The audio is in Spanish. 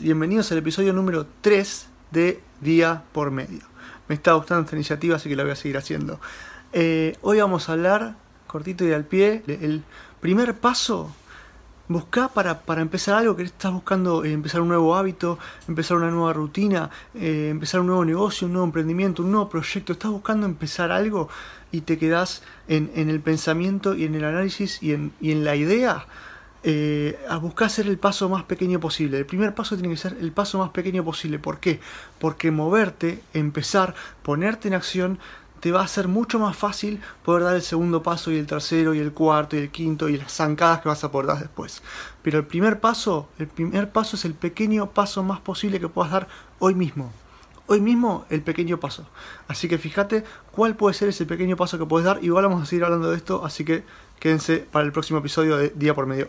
bienvenidos al episodio número 3 de Día por Medio. Me está gustando esta iniciativa, así que la voy a seguir haciendo. Eh, hoy vamos a hablar, cortito y al pie, el primer paso. Busca para, para empezar algo que estás buscando, eh, empezar un nuevo hábito, empezar una nueva rutina, eh, empezar un nuevo negocio, un nuevo emprendimiento, un nuevo proyecto. Estás buscando empezar algo y te quedas en, el pensamiento y en el análisis y en la idea eh, a buscar hacer el paso más pequeño posible. El primer paso tiene que ser el paso más pequeño posible. ¿Por qué? Porque moverte, empezar, ponerte en acción, te va a ser mucho más fácil poder dar el segundo paso y el tercero y el cuarto y el quinto y las zancadas que vas a poder dar después. Pero el primer paso, el primer paso es el pequeño paso más posible que puedas dar hoy mismo. Hoy mismo el pequeño paso. Así que fíjate cuál puede ser ese pequeño paso que puedes dar. Igual vamos a seguir hablando de esto, así que quédense para el próximo episodio de Día por Medio.